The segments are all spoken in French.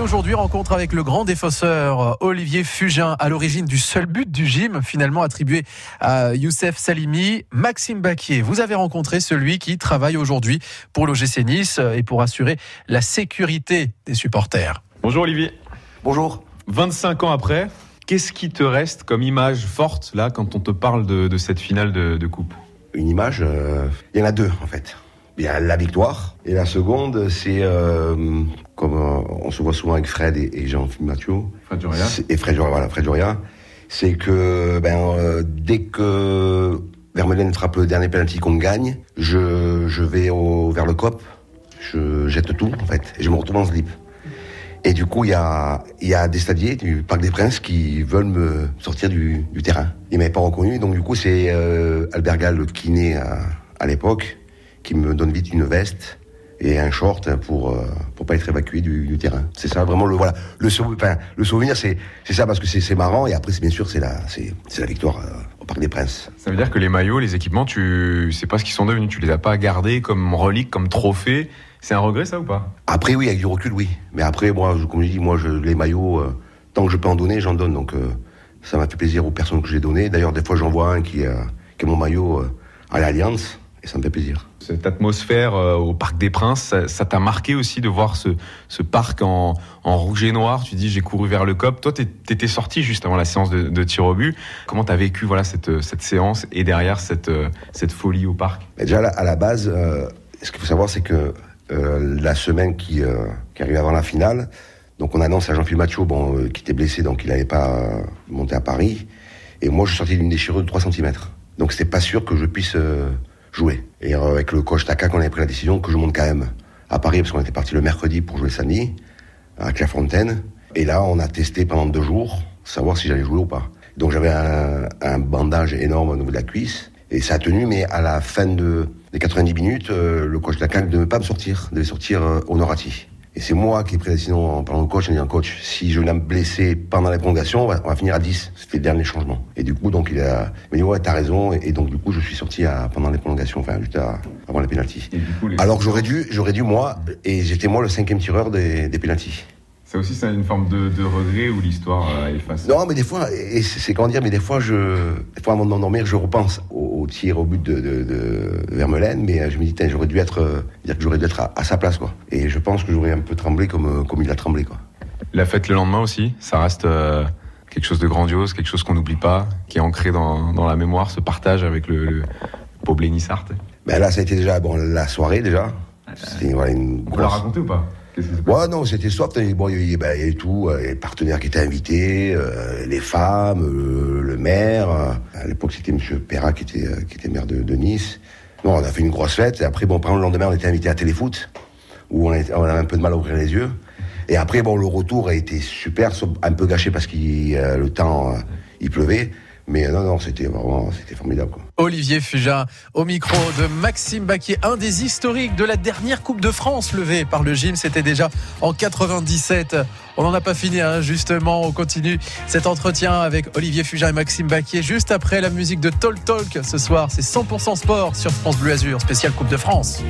aujourd'hui, rencontre avec le grand défenseur Olivier Fugin, à l'origine du seul but du gym, finalement attribué à Youssef Salimi. Maxime Baquier, vous avez rencontré celui qui travaille aujourd'hui pour l'OGC Nice et pour assurer la sécurité des supporters. Bonjour Olivier. Bonjour. 25 ans après, qu'est-ce qui te reste comme image forte là quand on te parle de, cette finale de, coupe? Une image, euh, il y en a deux en fait. Il y a la victoire et la seconde, c'est euh, comme euh, on se voit souvent avec Fred et, Jean-Philippe Mathieu. Fred Duria. Et Fred, voilà, Fred C'est que ben, dès que Vermeulen trappe le dernier penalty qu'on gagne, je, je vais au, vers le cop, je jette tout en fait, et je me retrouve en slip. Et du coup, il y a, y a des stadiers du Parc des Princes qui veulent me sortir du, du terrain. Ils m'avaient pas reconnu, donc du coup, c'est euh, Albert Gall, le kiné à, à l'époque, qui me donne vite une veste et un short pour euh, pour pas être évacué du, du terrain. C'est ça vraiment le voilà le enfin, le souvenir c'est c'est ça parce que c'est marrant et après c'est bien sûr c'est la c'est la victoire euh, au Parc des Princes. Ça veut dire que les maillots, les équipements, tu sais pas ce qu'ils sont devenus, tu les as pas gardés comme reliques, comme trophées c'est un regret, ça ou pas? Après, oui, avec du recul, oui. Mais après, moi, comme je dis, moi, je, les maillots, euh, tant que je peux en donner, j'en donne. Donc, euh, ça m'a fait plaisir aux personnes que j'ai données. D'ailleurs, des fois, j'en vois un qui, euh, qui a mon maillot à l'Alliance, et ça me fait plaisir. Cette atmosphère au Parc des Princes, ça t'a marqué aussi de voir ce, ce parc en, en, rouge et noir? Tu dis, j'ai couru vers le COP. Toi, t'étais sorti juste avant la séance de, de tir au but. Comment t'as vécu voilà, cette, cette séance et derrière cette, cette folie au parc? Déjà, à la base, ce qu'il faut savoir, c'est que euh, la semaine qui, euh, qui arrive avant la finale. Donc on annonce à Jean-Philippe Macho, bon, euh, qui était blessé, donc il n'allait pas monter à Paris. Et moi, je suis sorti d'une déchirure de 3 cm. Donc c'était pas sûr que je puisse jouer. Et avec le coach Taka, on avait pris la décision que je monte quand même à Paris, parce qu'on était parti le mercredi pour jouer samedi, à Clairefontaine. Et là, on a testé pendant deux jours, savoir si j'allais jouer ou pas. Donc j'avais un, bandage énorme au niveau de la cuisse. Et ça a tenu, mais à la fin de, des 90 minutes, euh, le coach la ne devait pas me sortir, devait sortir euh, Honorati. Et c'est moi qui ai pris la décision en parlant au coach, en disant coach, si je viens me blesser pendant la prolongation, on va, finir à 10. C'était le dernier changement. Et du coup, donc il a, il m'a dit ouais, t'as raison. Et, donc du coup, je suis sorti à, pendant les prolongations, enfin juste avant les pénalties. Alors que j'aurais dû, j'aurais dû moi, et j'étais moi le cinquième tireur des, des pénalties. Ça aussi, c'est une forme de, regret où l'histoire euh, efface. Non, mais des fois, et c'est comment dire, mais des fois, je, des fois, avant de m'endormir, je repense tir au but de, de, de, Vermeulen, mais euh, je me dis, j'aurais dû être, euh, dire que j'aurais dû être à, sa place, quoi. Et je pense que j'aurais un peu tremblé comme, comme il a tremblé, quoi. La fête le lendemain aussi, ça reste quelque chose de grandiose, quelque chose qu'on n'oublie pas, qui est ancré dans, dans, la mémoire, ce partage avec le, le Nissart. Ben là, ça a été déjà bon, la soirée déjà. C'était voilà, une. On peut la raconter ou pas? Ouais, non, c'était soft. Bon, il y, avait tout, euh, les partenaires qui étaient invités, euh, les femmes, euh, le maire. À l'époque, c'était Monsieur Perra qui était, qui était maire de, Nice. Non, on a fait une grosse fête. Et après, bon, par le lendemain, on était invité à Téléfoot, où on, on avait un peu de mal à ouvrir les yeux. Et après, bon, le retour a été super, un peu gâché parce que le temps, il pleuvait. Mais non, non, c'était vraiment formidable. Olivier Fuja au micro de Maxime Baquier, un des historiques de la dernière Coupe de France levée par le gym. C'était déjà en 97. On n'en a pas fini, hein, justement. On continue cet entretien avec Olivier Fuja et Maxime Baquier juste après la musique de Talk Talk ce soir. C'est 100% sport sur France Bleu Azur, spécial Coupe de France.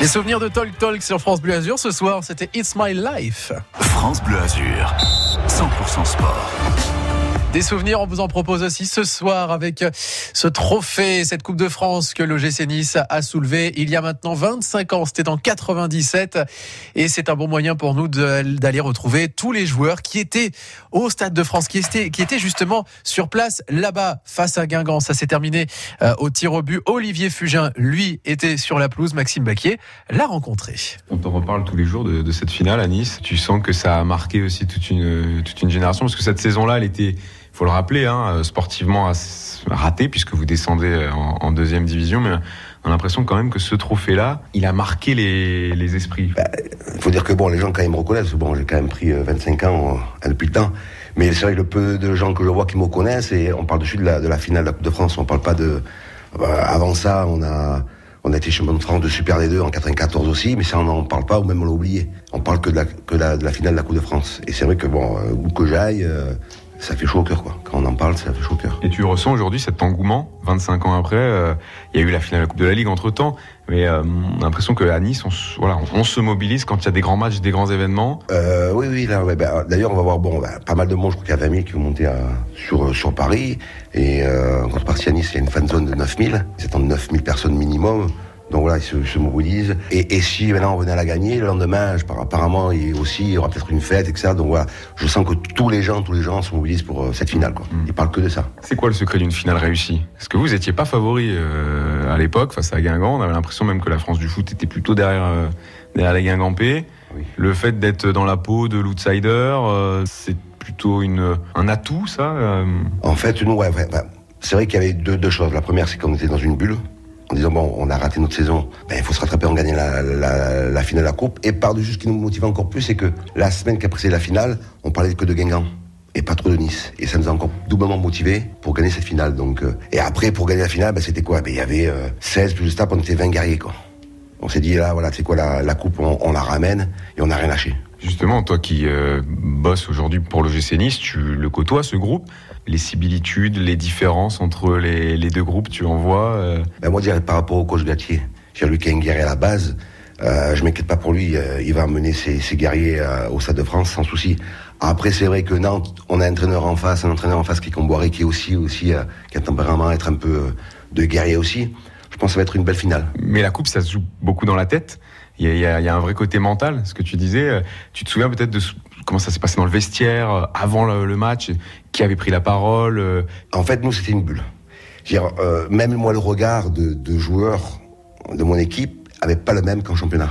Les souvenirs de Talk Talk sur France Bleu Azur ce soir, c'était It's My Life. France Bleu Azur, 100% sport. Des souvenirs, on vous en propose aussi ce soir avec ce trophée, cette Coupe de France que l'OGC Nice a soulevé il y a maintenant 25 ans. C'était en 97 et c'est un bon moyen pour nous d'aller retrouver tous les joueurs qui étaient au Stade de France, qui étaient, justement sur place là-bas face à Guingamp. Ça s'est terminé euh, au tir au but. Olivier Fugin, lui, était sur la pelouse. Maxime Baquier l'a rencontré. On reparle tous les jours de, de cette finale à Nice. Tu sens que ça a marqué aussi toute une, toute une génération parce que cette saison-là, elle était faut le rappeler, hein, euh, sportivement raté puisque vous descendez euh, en, deuxième division, mais on a l'impression quand même que ce trophée-là, il a marqué les, esprits. Bah, il faut dire que bon, les gens quand même me reconnaissent. Bon, j'ai quand même pris 25 euh, ans depuis le temps. Mais c'est vrai que le peu de gens que je vois qui me connaissent, et on parle dessus de la, de la finale de la Coupe de France. On parle pas de. avant ça, on a. On a été champion de France de Super D2 en 94 aussi, mais ça on n'en parle pas ou même on l'a oublié. On parle que de la, que de la finale de la Coupe de France. Et c'est vrai que bon, où que j'aille, ça fait chaud au cœur, quoi. Quand on en parle, ça fait chaud au cœur. Et tu ressens aujourd'hui cet engouement, 25 ans après. Euh, il y a eu la finale de la Coupe de la Ligue entre temps, mais euh, on a l'impression qu'à Nice, on, voilà, on, se mobilise quand il y a des grands matchs, des grands événements. Euh, oui, oui, là, bah, d'ailleurs, on va voir, bon, bah, pas mal de monde, je crois qu'il y a 20 000 qui vont monter à, sur, sur Paris. Et euh, en contrepartie à Nice, il y a une fan zone de 9 000. C'est en 9 000 personnes minimum. Donc voilà, ils se, se mobilisent. Et, et, si maintenant on venait à la gagner, le lendemain, je, apparemment, il, aussi, il y aura peut-être une fête, etc. Donc voilà, je sens que tous les gens, tous les gens se mobilisent pour euh, cette finale. Quoi. Mm. Ils parlent que de ça. C'est quoi le secret d'une finale réussie? Est-ce que vous n'étiez pas favori euh, à l'époque face à Guingamp? On avait l'impression même que la France du foot était plutôt derrière, euh, derrière les Guingampais. Oui. Le fait d'être dans la peau de l'outsider, euh, c'est plutôt une, un atout, ça En fait, nous, ouais, ouais, ouais. c'est vrai qu'il y avait deux, deux choses. La première, c'est qu'on était dans une bulle en disant bon, on a raté notre saison, ben, il faut se rattraper en gagnant la, finale de la coupe. Et par-dessus, ce qui nous motive encore plus, c'est que la semaine qui a précédé la finale, on parlait que de Guingamp et pas trop de Nice. Et ça nous a encore doublement motivé pour gagner cette finale. Donc, euh, et après, pour gagner la finale, ben, c'était quoi? Ben, Il y avait euh, 16 plus de stade, on était 20 guerriers. On s'est dit, là, voilà, c'est quoi la, coupe, on, on, la ramène et on n'a rien lâché. Justement, toi qui euh, bosses aujourd'hui pour le GC Nice, tu le côtoies, ce groupe? Les similitudes, les différences entre les, les deux groupes, tu en vois euh... ben Moi, je dirais par rapport au coach Gatier, un guerrier à la base, euh, je m'inquiète pas pour lui, euh, il va amener ses, ses guerriers au Stade de France sans souci. Après, c'est vrai que Nantes, on a un entraîneur en face, un entraîneur en face qui est Comboiré, qui est aussi, aussi qui a un tempérament à être un peu de guerrier aussi. Je pense que ça va être une belle finale. Mais la coupe, ça se joue beaucoup dans la tête. Il y, a, un vrai côté mental, ce que tu disais. Tu te souviens peut-être de comment ça s'est passé dans le vestiaire avant le, match Qui avait pris la parole En fait, nous, c'était une bulle. Euh, même moi, le regard de, de joueurs de mon équipe avait pas le même qu'en championnat.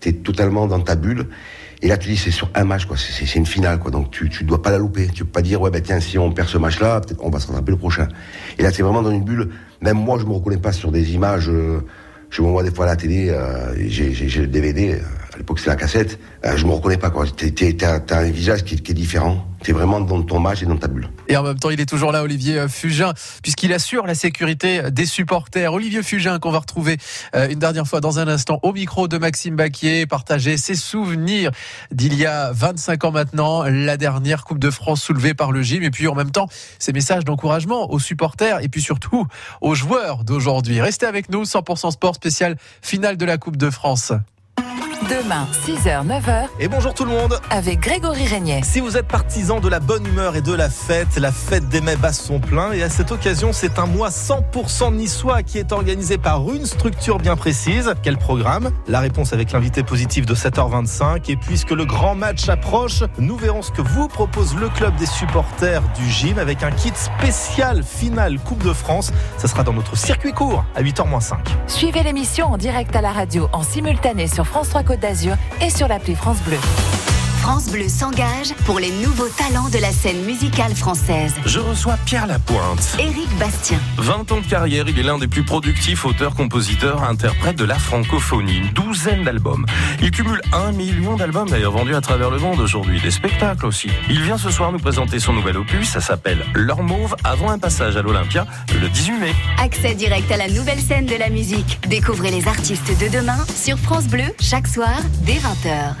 Tu es totalement dans ta bulle. Et là, tu dis, c'est sur un match. C'est une finale. Donc, tu, tu dois pas la louper. Tu peux pas dire, ouais, ben, tiens, si on perd ce match-là, peut-être on va se rattraper le prochain. Et là, c'est vraiment dans une bulle. Même moi, je me reconnais pas sur des images. Euh, je me vois des fois à la télé, euh, j'ai le DVD, à l'époque c'est la cassette, euh, je me reconnais pas quoi. T'as un visage qui, est différent. T'es vraiment dans ton match et dans ta bulle. Et en même temps, il est toujours là, Olivier Fugin, puisqu'il assure la sécurité des supporters. Olivier Fugin, qu'on va retrouver une dernière fois dans un instant au micro de Maxime Baquier, partager ses souvenirs d'il y a 25 ans maintenant, la dernière Coupe de France soulevée par le gym, et puis en même temps, ses messages d'encouragement aux supporters et puis surtout aux joueurs d'aujourd'hui. Restez avec nous, 100% sport spécial finale de la Coupe de France. Demain, 6h, 9h. Et bonjour tout le monde. Avec Grégory Régnier. Si vous êtes partisan de la bonne humeur et de la fête, la fête des mets basses sont pleins. Et à cette occasion, c'est un mois 100% niçois qui est organisé par une structure bien précise. Quel programme? La réponse avec l'invité positif de 7h25. Et puisque le grand match approche, nous verrons ce que vous propose le club des supporters du gym avec un kit spécial finale Coupe de France. Ça sera dans notre circuit court à 8h-5. Suivez l'émission en direct à la radio, en simultané sur France 3 D'Azur et sur l'appli France Bleu. France Bleu s'engage pour les nouveaux talents de la scène musicale française. Je reçois Pierre Lapointe. Éric Bastien. 20 ans de carrière, il est l'un des plus productifs auteurs, compositeurs, interprètes de la francophonie. Une douzaine d'albums. Il cumule un million d'albums d'ailleurs vendus à travers le monde aujourd'hui. Des spectacles aussi. Il vient ce soir nous présenter son nouvel opus. Ça s'appelle L'Or Mauve avant un passage à l'Olympia le 18 mai. Accès direct à la nouvelle scène de la musique. Découvrez les artistes de demain sur France Bleu chaque soir dès 20h.